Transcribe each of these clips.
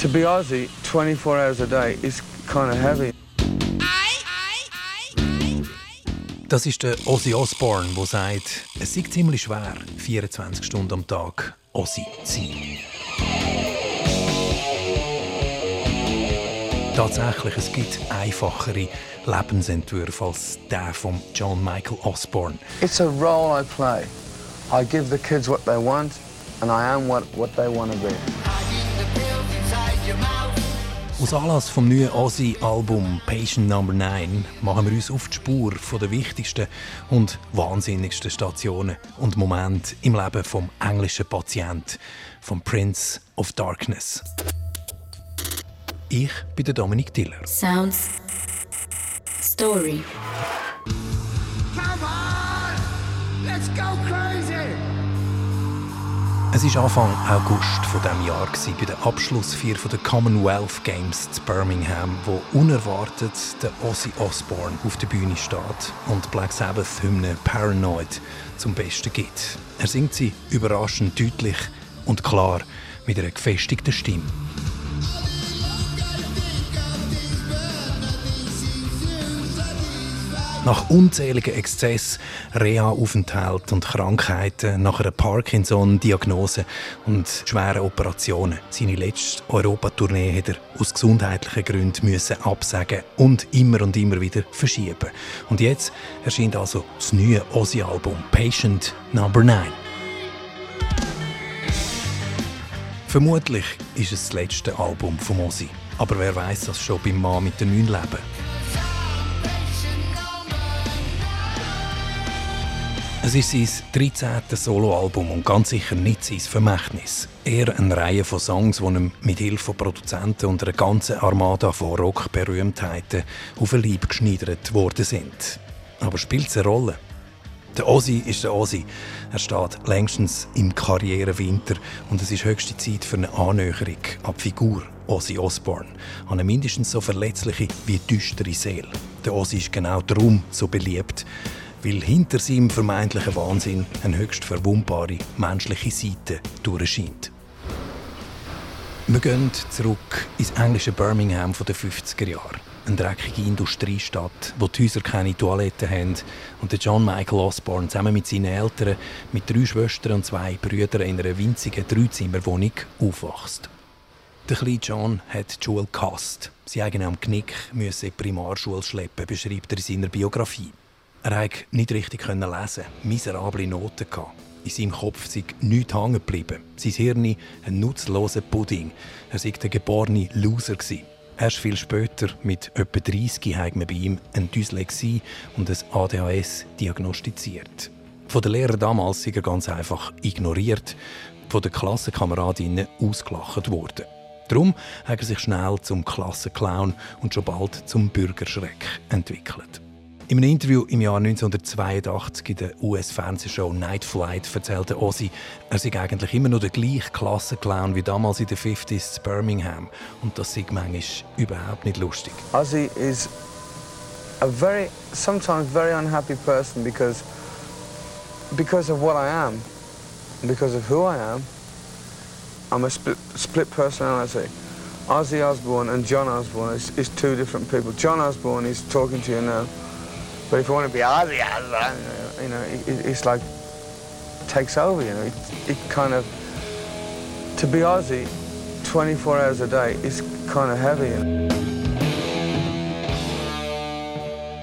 To be Aussie 24 hours a day is kind of heavy. Das ist der Ozzy Osbourne, der sagt, es sei ziemlich schwer, 24 Stunden am Tag Ozzy zu sein. Tatsächlich, es gibt einfachere Lebensentwürfe als der von John Michael Osborne. It's a role I play. I give the kids what they want, and I am what, what they want to be. Aus Anlass vom neuen Ozzy-Album Patient Number 9 machen wir uns auf die Spur der wichtigsten und wahnsinnigsten Stationen und Momente im Leben vom englischen Patient, vom Prince of Darkness. Ich bin der Dominik Diller. Sounds Story. Es war Anfang August von diesem Jahr bei der Abschlussfeier der Commonwealth Games in Birmingham, wo unerwartet der Ozzy Osbourne auf der Bühne steht und Black Sabbath Hymne Paranoid zum Besten gibt. Er singt sie überraschend deutlich und klar mit einer gefestigten Stimme. Nach unzähligen Exzessen, Reha-Aufenthalten und Krankheiten, nach einer Parkinson-Diagnose und schweren Operationen. Seine letzte Europatournee hat er aus gesundheitlichen Gründen müssen absagen und immer und immer wieder verschieben. Und jetzt erscheint also das neue Ozzy-Album Patient Number 9. Vermutlich ist es das letzte Album von Ozzy. Aber wer weiß das schon beim Mann mit den neun Leben? Es ist sein 13. Soloalbum und ganz sicher nicht sein Vermächtnis. Eher eine Reihe von Songs, die ihm mit Hilfe von Produzenten und einer ganzen Armada von Rock-Berühmtheiten auf den Leib geschneidert worden sind. Aber spielt es eine Rolle? Der Ozzy ist der Ozzy. Er steht längstens im Karrierewinter und es ist höchste Zeit für eine Annäherung an die Figur Ozzy Osbourne, an eine mindestens so verletzliche wie düstere Seele. Der Ozzy ist genau darum so beliebt, weil hinter seinem vermeintlichen Wahnsinn eine höchst verwundbare menschliche Seite durchscheint. Wir gehen zurück ins englische Birmingham der 50er Jahre. Eine dreckige Industriestadt, wo die Häuser keine Toiletten haben und John Michael Osborne zusammen mit seinen Eltern, mit drei Schwestern und zwei Brüdern in einer winzigen Dreizimmerwohnung aufwächst. Der kleine John hat die Schule gehasst. Sie eigene am Knick müssen Primarschule schleppen, beschreibt er in seiner Biografie. Er konnte nicht richtig lesen, miserable Noten. In seinem Kopf sei nichts hängen geblieben. Sein Hirn ein nutzloser Pudding. Er sei der geborene Loser. Erst viel später, mit etwa 30, hat man bei ihm eine Dyslexie und ein ADHS diagnostiziert. Von den Lehrern damals sei er ganz einfach ignoriert, von den Klassenkameradinnen ausgelacht worden. Darum hat er sich schnell zum Klassenclown und schon bald zum Bürgerschreck entwickelt. In einem Interview im Jahr 1982 in der US-Fernsehshow Night Flight erzählte Ozzy, er sei eigentlich immer noch der gleiche Klassenclown wie damals in den 50s in Birmingham. Und das sei manchmal überhaupt nicht lustig. Ozzy is a very, sometimes very unhappy person because, because of what I am, because of who I am. I'm a split, split personality. Ozzy Osbourne and John Osbourne is, is two different people. John Osbourne is talking to you now. But if you want to be Ozzy, you know, it, it's like takes over. You know, it, it kind of to be Aussie 24 hours a day is kind of heavy.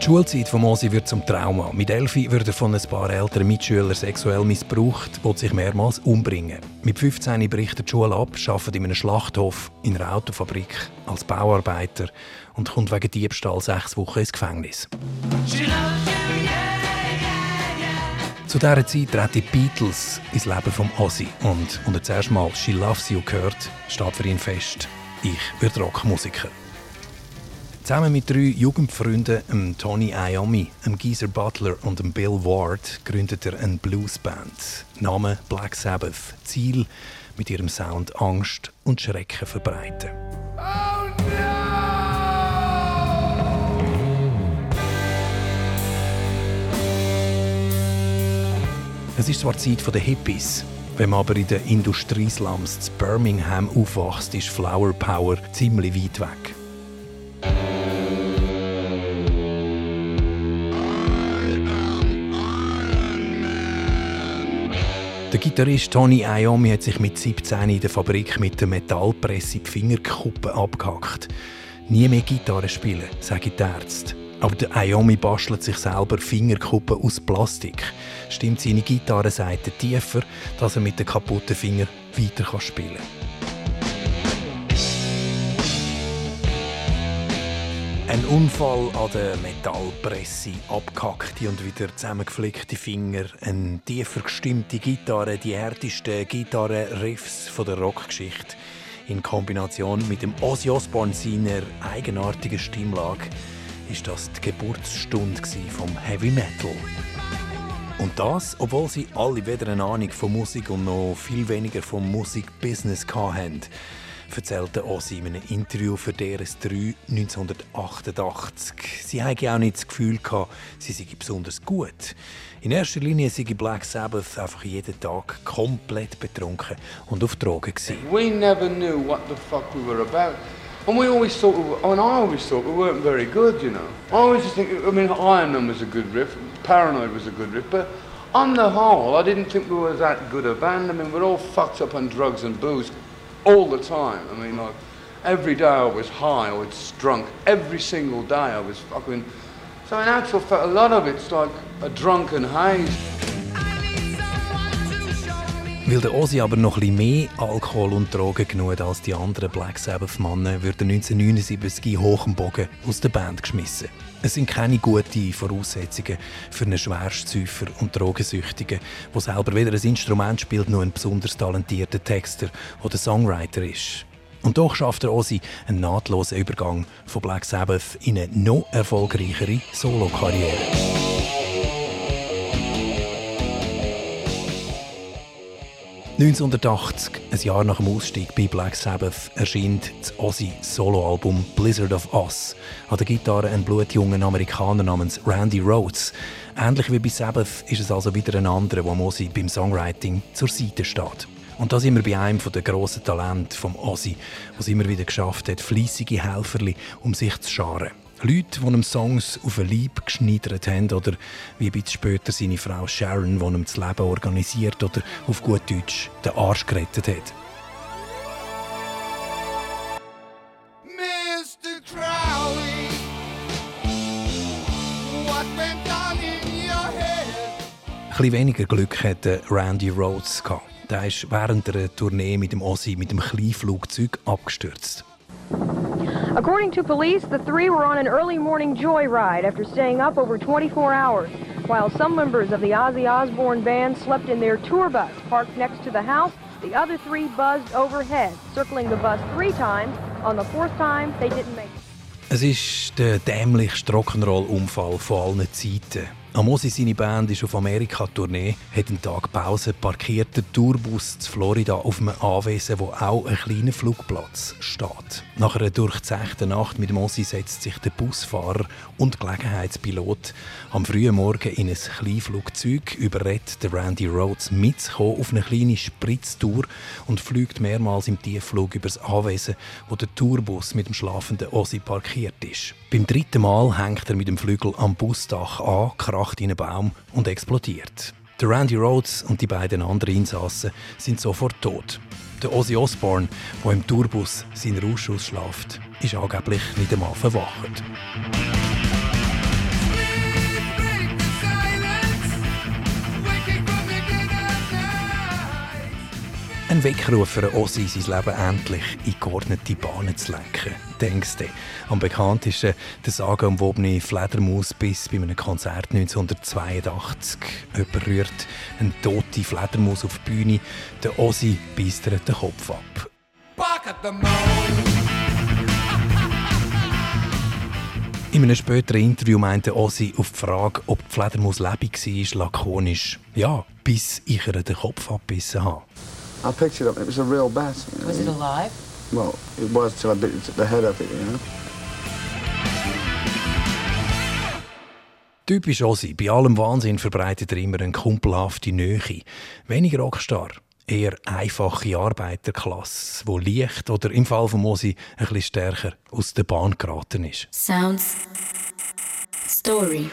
Die Schulzeit von Mosi wird zum Trauma. Mit Elfi wird er von ein paar älteren Mitschülern sexuell missbraucht und sich mehrmals umbringen. Mit 15 bricht er die Schule ab, arbeitet in einem Schlachthof, in einer Autofabrik, als Bauarbeiter und kommt wegen Diebstahl sechs Wochen ins Gefängnis. Zu dieser Zeit treten die Beatles ins Leben von Ozzy und unter zuerst mal «She Loves You» gehört, steht für ihn fest, ich werde Rockmusiker. Zusammen mit drei Jugendfreunden, Tony Iommi, Geezer Butler und Bill Ward, gründet er eine Bluesband. Name Black Sabbath. Ziel mit ihrem Sound Angst und Schrecken verbreiten. Oh no! Es ist zwar die Zeit der Hippies, Wenn man aber in den Industrieslums zu Birmingham aufwachst, ist Flower Power ziemlich weit weg. Der Gitarrist Tony Iommi hat sich mit 17 in der Fabrik mit der Metallpresse die Fingerkuppen abgehackt. Nie mehr Gitarre spielen, sagen die Ärzte. Aber der Iommi bastelt sich selber Fingerkuppen aus Plastik. Stimmt seine Gitarrenseite tiefer, dass er mit den kaputten Fingern weiter spielen kann. Ein Unfall an der Metallpresse, abgehackte und wieder zusammengeflickte Finger, eine tiefer gestimmte Gitarre, die härtesten Gitarrenriffs der Rockgeschichte in Kombination mit dem Ozzy Osbourne seiner eigenartigen Stimmlage ist das die Geburtsstunde vom Heavy Metal. Und das, obwohl sie alle weder eine Ahnung von Musik und noch viel weniger vom Musikbusiness hatten erzählte Ozzy in einem Interview für DRS3 1988. Sie hatten auch nicht das Gefühl, sie seien besonders gut. In erster Linie sei Black Sabbath einfach jeden Tag komplett betrunken und auf Drogen. Gewesen. We never knew what the fuck we were about. And we always thought, we were, and I always thought we weren't very good, you know. I always just think, I mean, Iron Man was a good riff, Paranoid was a good riff, but on the whole, I didn't think we were that good a band. I mean, we're all fucked up on drugs and booze. All the time. I mean, like, every day I was high, I was drunk. Every single day I was fucking. So in actual fact, a lot of it's like a drunken haze. Weil der Ozzy aber noch ein mehr Alkohol und Drogen genug als die anderen Black Sabbath-Mannen, wird er 1979 hoch im Bogen aus der Band geschmissen. Es sind keine guten Voraussetzungen für einen Schwerstzäufer und Drogensüchtigen, der selber weder ein Instrument spielt, noch ein besonders talentierter Texter oder Songwriter ist. Und doch schafft er Ozzy einen nahtlosen Übergang von Black Sabbath in eine noch erfolgreichere Solokarriere. 1980, ein Jahr nach dem Ausstieg bei Black Sabbath, erscheint das Ozzy-Soloalbum Blizzard of Oz. An der Gitarre ein blutjunger Amerikaner namens Randy Rhodes. Ähnlich wie bei Sabbath ist es also wieder ein anderer, der Ozzy beim Songwriting zur Seite steht. Und da sind wir bei einem der grossen Talente vom Ozzy, was immer wieder geschafft hat, fleissige Helferli um sich zu scharen. Leute, die ihm Songs auf ein Leib geschneidert haben oder wie ein bisschen später seine Frau Sharon, die ihm das Leben organisiert oder auf gut Deutsch den Arsch gerettet hat. Ein bisschen weniger Glück hatte Randy Rhodes. Der ist während einer Tournee mit dem Ozzy mit dem Kleinflugzeug abgestürzt. According to police, the three were on an early morning joyride after staying up over 24 hours, while some members of the Ozzy Osbourne band slept in their tour bus parked next to the house. The other three buzzed overhead, circling the bus three times. On the fourth time, they didn't make it. Es ist der dämlichste Rock'n'Roll-Unfall von allen Zeiten. Amosi, seine Band, ist auf Amerika-Tournee, hat einen Tag Pause, parkiert den Tourbus zu Florida auf einem Anwesen, wo auch ein kleiner Flugplatz steht. Nach einer durchzechten Nacht mit dem Ossi setzt sich der Busfahrer und Gelegenheitspilot am frühen Morgen in ein Kleinflugzeug, überredet der Randy Rhodes mitzukommen auf eine kleine Spritztour und fliegt mehrmals im Tiefflug über das Anwesen, wo der Tourbus mit dem schlafenden Ossi parkiert ist. Beim dritten Mal hängt er mit dem Flügel am Busdach an, kracht in einen Baum und explodiert. Der Randy Rhodes und die beiden anderen Insassen sind sofort tot. Der Ozzy Osbourne, der im Tourbus seinen Rausch ausschläft, ist angeblich nicht einmal verwacht. Ein Weckruf für Ossi, sein Leben endlich in geordnete Bahnen zu lenken. Denkst du? Am bekanntesten der sagenumwobene Fledermaus bis bei einem Konzert 1982. Jemand rührt eine tote Fledermaus auf die Bühne, der Ossi beißt den Kopf ab. In einem späteren Interview meinte Ossi auf die Frage, ob die Fledermaus lebendig war, lakonisch: Ja, bis ich ihr den Kopf abbissen habe. I picked it up. It was a real bat. You know? Was it alive? Well, it was till I bit the head of it, you know. Typisch Ozzy, bei allem Wahnsinn verbreitet er immer eine kumpelhafte Nähe. Weniger Rockstar, eher einfache Arbeiterklasse, wo leicht oder im Fall von Mosi ein bisschen stärker aus der Bahn geraten ist. Sounds Story.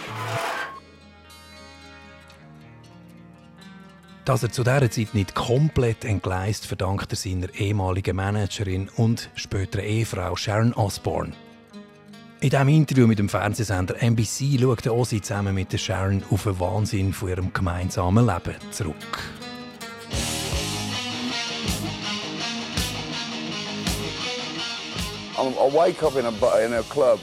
Dass er zu dieser Zeit nicht komplett entgleist, verdankt er seiner ehemaligen Managerin und späteren Ehefrau Sharon Osbourne. In diesem Interview mit dem Fernsehsender NBC schaut Ozzy zusammen mit Sharon auf den Wahnsinn von ihrem gemeinsamen Leben zurück. I wake up in a, in a club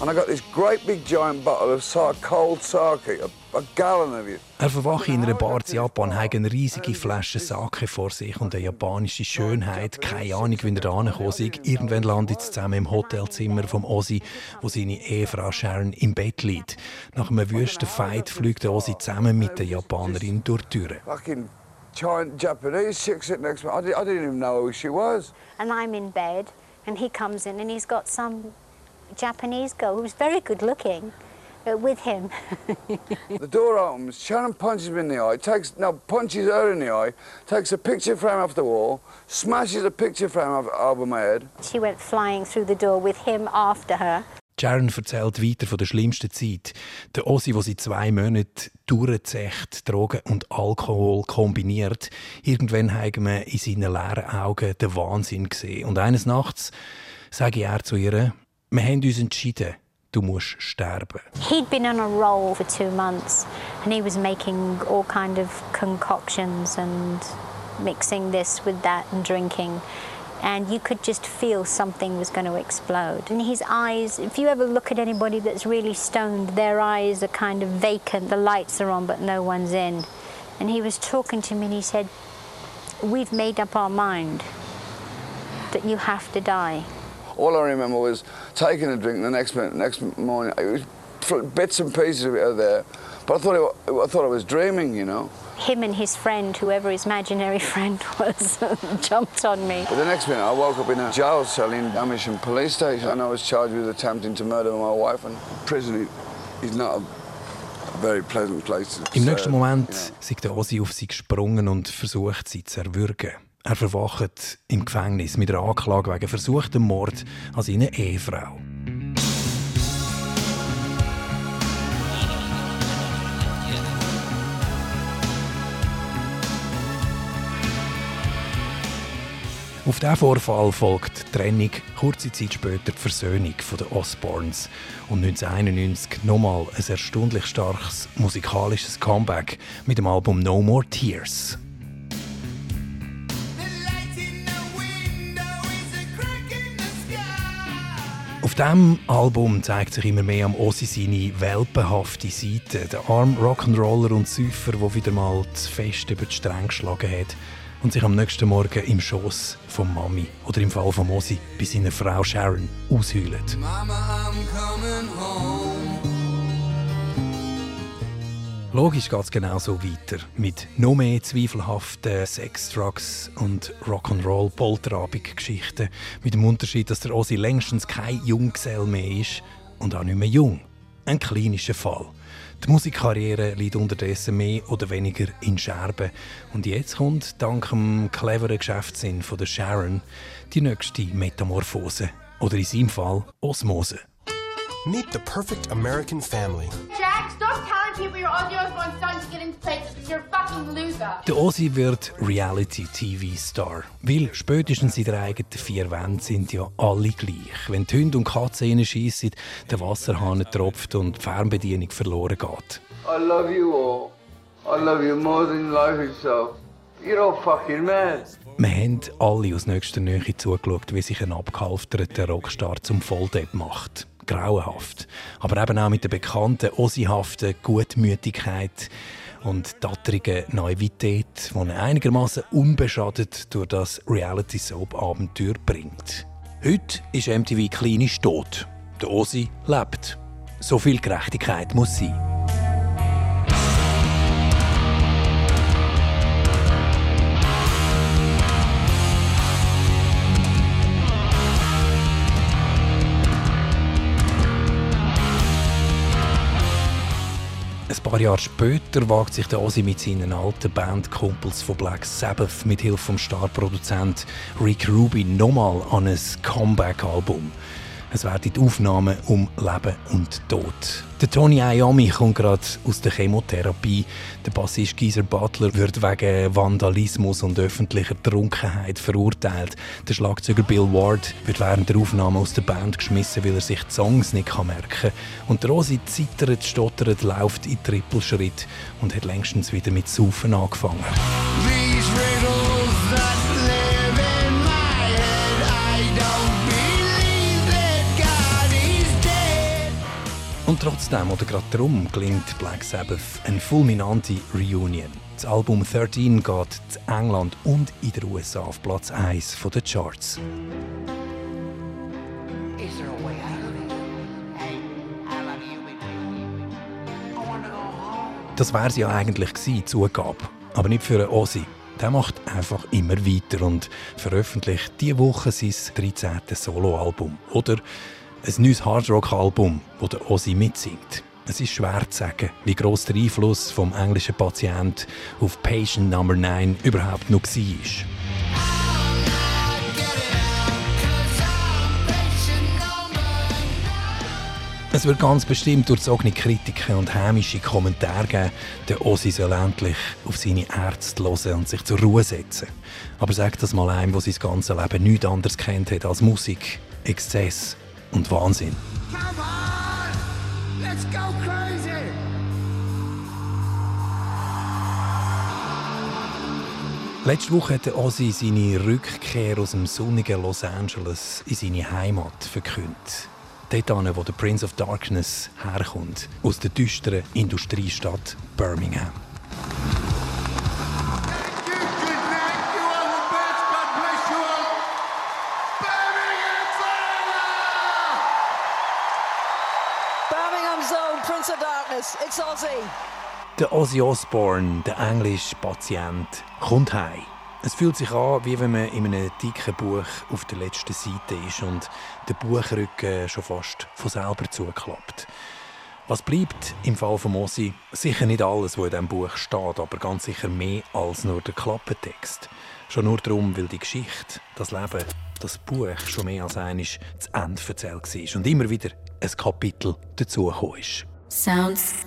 and I got this great big giant bottle of cold sake, a, a gallon of it. Er verwache in einer Bar in Japan, hat eine riesige Flasche Sake vor sich und eine japanische Schönheit. Keine Ahnung, wie er da angekommen ist. Irgendwann landet sie zusammen im Hotelzimmer von Ozzy, wo seine Ehefrau Sharon im Bett liegt. Nach einem wüsten Fight fliegt Ozzy zusammen mit der Japanerin durch die Tür. Fucking giant Japanese chick sitting next to me. I didn't even know who she was. And I'm in bed. and he comes in and he's got some Japanese girl who's very good looking uh, with him. the door opens, Sharon punches him in the eye, takes, no, punches her in the eye, takes a picture frame off the wall, smashes a picture frame off, over my head. She went flying through the door with him after her. Sharon erzählt weiter von der schlimmsten Zeit. Der Ossi, der seit zwei Monaten durchzecht, Drogen und Alkohol kombiniert. Irgendwann haben wir in seinen leeren Augen den Wahnsinn gesehen. Und eines Nachts sage er zu ihr, wir haben uns entschieden, du musst sterben. He'd been on a roll for two months and he was making all kind of concoctions and mixing this with that and drinking. and you could just feel something was going to explode. And his eyes, if you ever look at anybody that's really stoned, their eyes are kind of vacant. The lights are on, but no one's in. And he was talking to me and he said, We've made up our mind that you have to die. All I remember was taking a drink the next, next morning. It was bits and pieces of it are there. But I thought, it, I thought I was dreaming, you know. him and his friend, whoever his imaginary friend was, jumped on me. But the next minute, I woke up in a jail cell in Amersham police station and I was charged with attempting to murder my wife. And prison is not a very pleasant place. Im nächsten Moment ist der Ozzy auf sie gesprungen und versucht, sie zu erwürgen. Er verwacht im Gefängnis mit einer Anklage wegen versuchtem Mord an seiner Ehefrau. Auf diesen Vorfall folgt die Trennung, kurze Zeit später die Versöhnung der Osborns und 1991 nochmal ein erstaunlich starkes musikalisches Comeback mit dem Album No More Tears. Auf diesem Album zeigt sich immer mehr am Ossi seine welpenhafte Seite. Der arm Rock'n'Roller und Säufer, der wieder mal zu fest über die Stränge geschlagen hat und sich am nächsten Morgen im Schoß von Mami oder im Fall von Mosi bei seiner Frau Sharon ausheulen. Mama, Logisch geht es genauso weiter. Mit noch mehr zweifelhaften Sex, Drugs und Rock'n'Roll Polterabend-Geschichten. Mit dem Unterschied, dass der Ossi längstens kein Junggesell mehr ist und auch nicht mehr jung. Ein klinischer Fall. Die Musikkarriere liegt unterdessen mehr oder weniger in Scherben. Und jetzt kommt, dank dem cleveren Geschäftssinn von der Sharon, die nächste Metamorphose. Oder in seinem Fall Osmose. Meet the perfect American family. Jack, stop Der Ozzy wird Reality-TV-Star. Weil spätestens in der eigenen vier Wänden sind ja alle gleich. Wenn die Hunde und Katzen schiessen, der Wasserhahn tropft und die Fernbedienung verloren geht. I love you all. I love you more than life itself. You're all fucking mad. Wir haben alle aus nächster Nähe zugeschaut, wie sich ein abgehalfterter Rockstar zum Volldepp macht grauenhaft. Aber eben auch mit der bekannten osihaften Gutmütigkeit und tattrigen Naivität, die einigermaßen unbeschadet durch das Reality-Soap-Abenteuer bringt. Heute ist MTV klinisch tot. Der Osi lebt. So viel Gerechtigkeit muss sein. Ein paar Jahre später wagt sich der Ozzy mit seinen alten Bandkumpels von Black Sabbath mit Hilfe vom Starproduzent Rick Rubin nochmal an ein Comeback-Album. Es werden die Aufnahmen um Leben und Tod. Der Tony Iommi kommt gerade aus der Chemotherapie. Der Bassist Geezer Butler wird wegen Vandalismus und öffentlicher Trunkenheit verurteilt. Der Schlagzeuger Bill Ward wird während der Aufnahme aus der Band geschmissen, weil er sich die Songs nicht merken kann. Und Rosi zittert, stottert, läuft in Trippelschritt und hat längstens wieder mit Saufen angefangen. Und trotzdem oder gerade darum gelingt Black Sabbath eine fulminante Reunion. Das Album 13 geht in England und in den USA auf Platz 1 der Charts. Das wäre sie ja eigentlich gewesen, Zugabe. Aber nicht für einen Ozzy. Der macht einfach immer weiter und veröffentlicht diese Woche sein 13. Soloalbum. Oder ein neues Hardrock-Album, wo der Ozzy mitsingt. Es ist schwer zu sagen, wie gross der Einfluss vom englischen Patient auf Patient Number 9 überhaupt noch war. Es wird ganz bestimmt durchzogene Kritiken und hämische Kommentare geben, der Ossi soll endlich auf seine Ärzte hören und sich zur Ruhe setzen. Aber sag das mal einem, der sein ganzes Leben nichts anderes kennt hat als Musik, Exzess und Wahnsinn. Come on! Let's go crazy! Letzte Woche hat Ozzy seine Rückkehr aus dem sonnigen Los Angeles in seine Heimat verkündet. Dort wo der Prince of Darkness herkommt, aus der düsteren Industriestadt Birmingham. Der Ozzy Osbourne, der englische Patient, kommt heim. Es fühlt sich an, wie wenn man in einem dicken Buch auf der letzten Seite ist und der Buchrücken schon fast von selber zuklappt. Was bleibt im Fall von Ozzy? Sicher nicht alles, was in diesem Buch steht, aber ganz sicher mehr als nur der Klappentext. Schon nur darum, weil die Geschichte, das Leben, das Buch schon mehr als einmal zu Ende erzählt war und immer wieder ein Kapitel dazugekommen ist. Sounds.